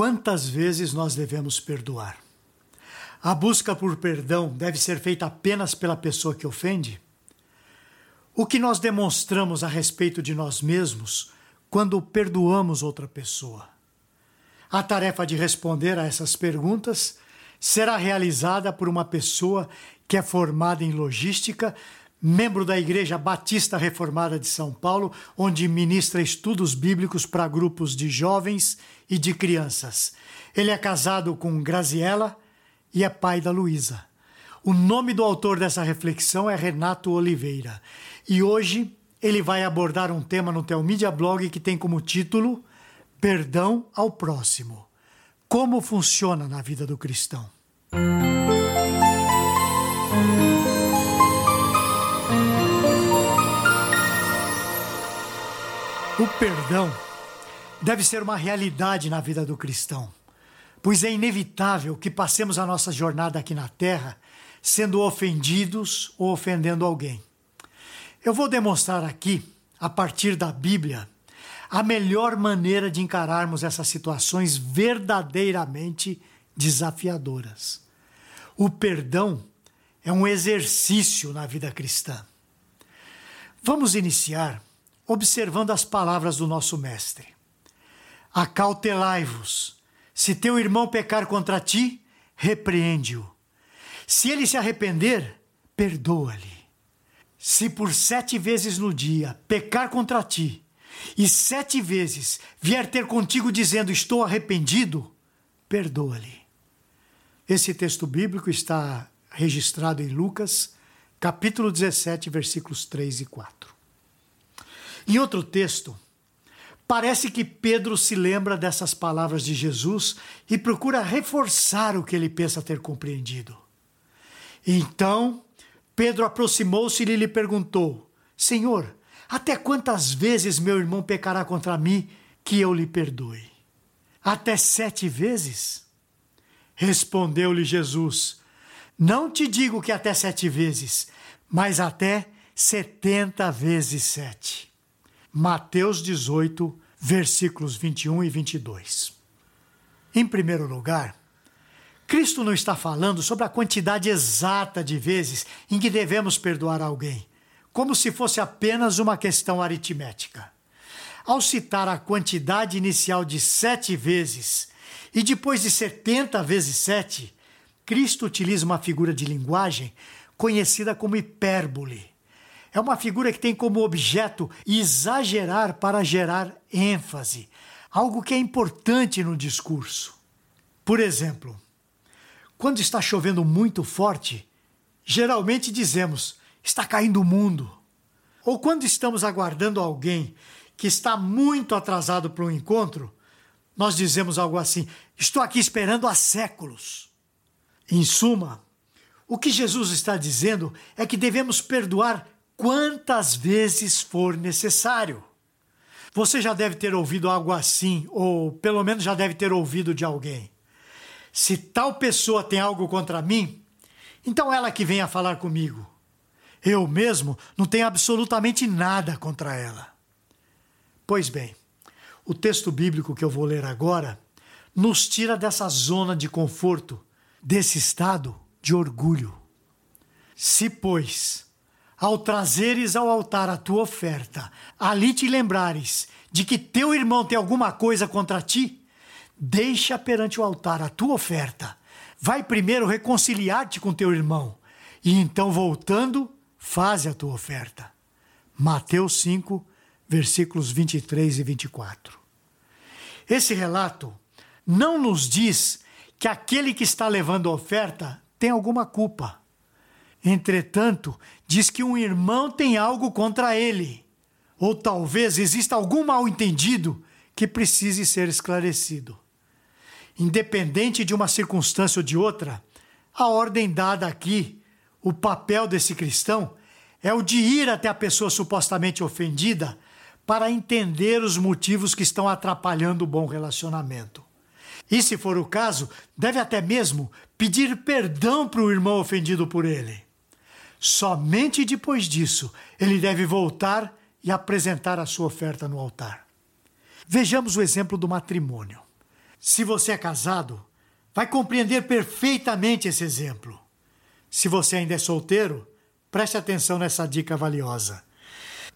Quantas vezes nós devemos perdoar? A busca por perdão deve ser feita apenas pela pessoa que ofende? O que nós demonstramos a respeito de nós mesmos quando perdoamos outra pessoa? A tarefa de responder a essas perguntas será realizada por uma pessoa que é formada em logística, membro da Igreja Batista Reformada de São Paulo, onde ministra estudos bíblicos para grupos de jovens e de crianças. Ele é casado com Graziella e é pai da Luísa. O nome do autor dessa reflexão é Renato Oliveira. E hoje ele vai abordar um tema no Telmídia Blog que tem como título Perdão ao próximo. Como funciona na vida do cristão? O perdão deve ser uma realidade na vida do cristão, pois é inevitável que passemos a nossa jornada aqui na terra sendo ofendidos ou ofendendo alguém. Eu vou demonstrar aqui, a partir da Bíblia, a melhor maneira de encararmos essas situações verdadeiramente desafiadoras. O perdão é um exercício na vida cristã. Vamos iniciar observando as palavras do nosso Mestre. Acautelai-vos. Se teu irmão pecar contra ti, repreende-o. Se ele se arrepender, perdoa-lhe. Se por sete vezes no dia pecar contra ti, e sete vezes vier ter contigo dizendo estou arrependido, perdoa-lhe. Esse texto bíblico está registrado em Lucas, capítulo 17, versículos 3 e 4. Em outro texto, parece que Pedro se lembra dessas palavras de Jesus e procura reforçar o que ele pensa ter compreendido. Então, Pedro aproximou-se e lhe perguntou: Senhor, até quantas vezes meu irmão pecará contra mim que eu lhe perdoe? Até sete vezes? Respondeu-lhe Jesus: Não te digo que até sete vezes, mas até setenta vezes sete. Mateus 18, versículos 21 e 22. Em primeiro lugar, Cristo não está falando sobre a quantidade exata de vezes em que devemos perdoar alguém, como se fosse apenas uma questão aritmética. Ao citar a quantidade inicial de sete vezes e depois de setenta vezes sete, Cristo utiliza uma figura de linguagem conhecida como hipérbole é uma figura que tem como objeto exagerar para gerar ênfase, algo que é importante no discurso. Por exemplo, quando está chovendo muito forte, geralmente dizemos está caindo o mundo. Ou quando estamos aguardando alguém que está muito atrasado para um encontro, nós dizemos algo assim: estou aqui esperando há séculos. Em suma, o que Jesus está dizendo é que devemos perdoar quantas vezes for necessário. Você já deve ter ouvido algo assim, ou pelo menos já deve ter ouvido de alguém. Se tal pessoa tem algo contra mim, então ela que venha falar comigo. Eu mesmo não tenho absolutamente nada contra ela. Pois bem, o texto bíblico que eu vou ler agora nos tira dessa zona de conforto, desse estado de orgulho. Se, pois, ao trazeres ao altar a tua oferta, ali te lembrares de que teu irmão tem alguma coisa contra ti, deixa perante o altar a tua oferta. Vai primeiro reconciliar-te com teu irmão, e então voltando, faze a tua oferta. Mateus 5, versículos 23 e 24. Esse relato não nos diz que aquele que está levando a oferta tem alguma culpa. Entretanto, diz que um irmão tem algo contra ele, ou talvez exista algum mal-entendido que precise ser esclarecido. Independente de uma circunstância ou de outra, a ordem dada aqui, o papel desse cristão, é o de ir até a pessoa supostamente ofendida para entender os motivos que estão atrapalhando o bom relacionamento. E, se for o caso, deve até mesmo pedir perdão para o irmão ofendido por ele. Somente depois disso ele deve voltar e apresentar a sua oferta no altar. Vejamos o exemplo do matrimônio. Se você é casado, vai compreender perfeitamente esse exemplo. Se você ainda é solteiro, preste atenção nessa dica valiosa.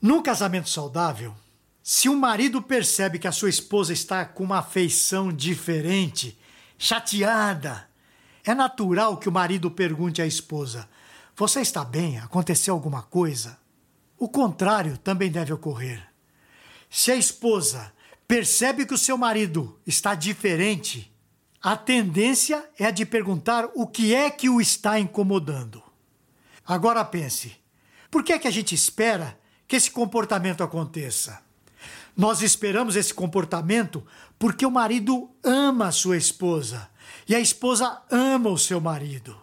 Num casamento saudável, se o marido percebe que a sua esposa está com uma afeição diferente, chateada, é natural que o marido pergunte à esposa: Você está bem? Aconteceu alguma coisa? O contrário também deve ocorrer. Se a esposa percebe que o seu marido está diferente, a tendência é a de perguntar o que é que o está incomodando. Agora pense: por que é que a gente espera que esse comportamento aconteça? Nós esperamos esse comportamento porque o marido ama a sua esposa e a esposa ama o seu marido.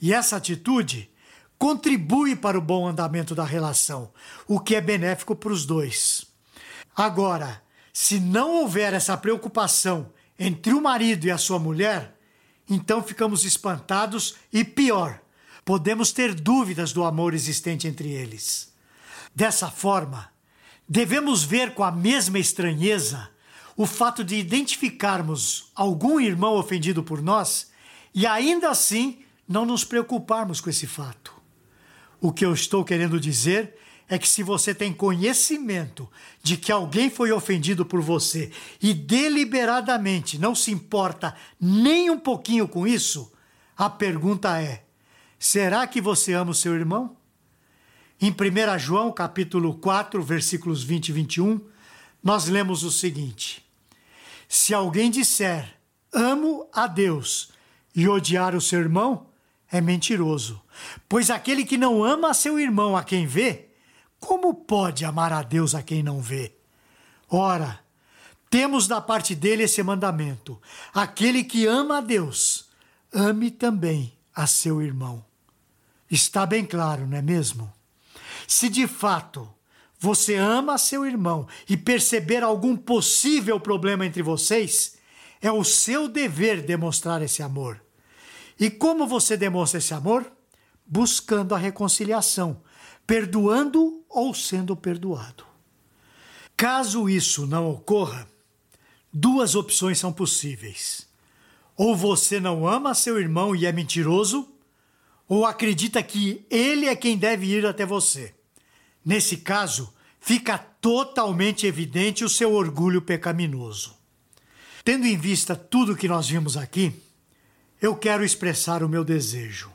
E essa atitude contribui para o bom andamento da relação, o que é benéfico para os dois. Agora, se não houver essa preocupação entre o marido e a sua mulher, então ficamos espantados e pior, podemos ter dúvidas do amor existente entre eles. Dessa forma, devemos ver com a mesma estranheza o fato de identificarmos algum irmão ofendido por nós e ainda assim não nos preocuparmos com esse fato. O que eu estou querendo dizer é que se você tem conhecimento de que alguém foi ofendido por você e deliberadamente não se importa nem um pouquinho com isso, a pergunta é: será que você ama o seu irmão? Em 1 João, capítulo 4, versículos 20 e 21, nós lemos o seguinte: Se alguém disser amo a Deus e odiar o seu irmão, é mentiroso. Pois aquele que não ama a seu irmão a quem vê, como pode amar a Deus a quem não vê? Ora, temos da parte dele esse mandamento: aquele que ama a Deus, ame também a seu irmão. Está bem claro, não é mesmo? Se de fato você ama seu irmão e perceber algum possível problema entre vocês, é o seu dever demonstrar esse amor. E como você demonstra esse amor? Buscando a reconciliação, perdoando ou sendo perdoado. Caso isso não ocorra, duas opções são possíveis. Ou você não ama seu irmão e é mentiroso, ou acredita que ele é quem deve ir até você. Nesse caso, fica totalmente evidente o seu orgulho pecaminoso. Tendo em vista tudo que nós vimos aqui, eu quero expressar o meu desejo,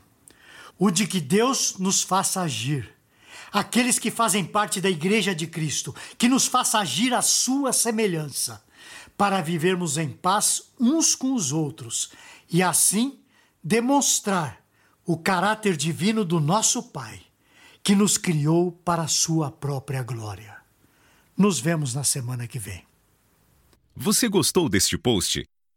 o de que Deus nos faça agir. Aqueles que fazem parte da Igreja de Cristo, que nos faça agir à sua semelhança, para vivermos em paz uns com os outros e assim demonstrar o caráter divino do nosso Pai que nos criou para a sua própria glória. Nos vemos na semana que vem. Você gostou deste post?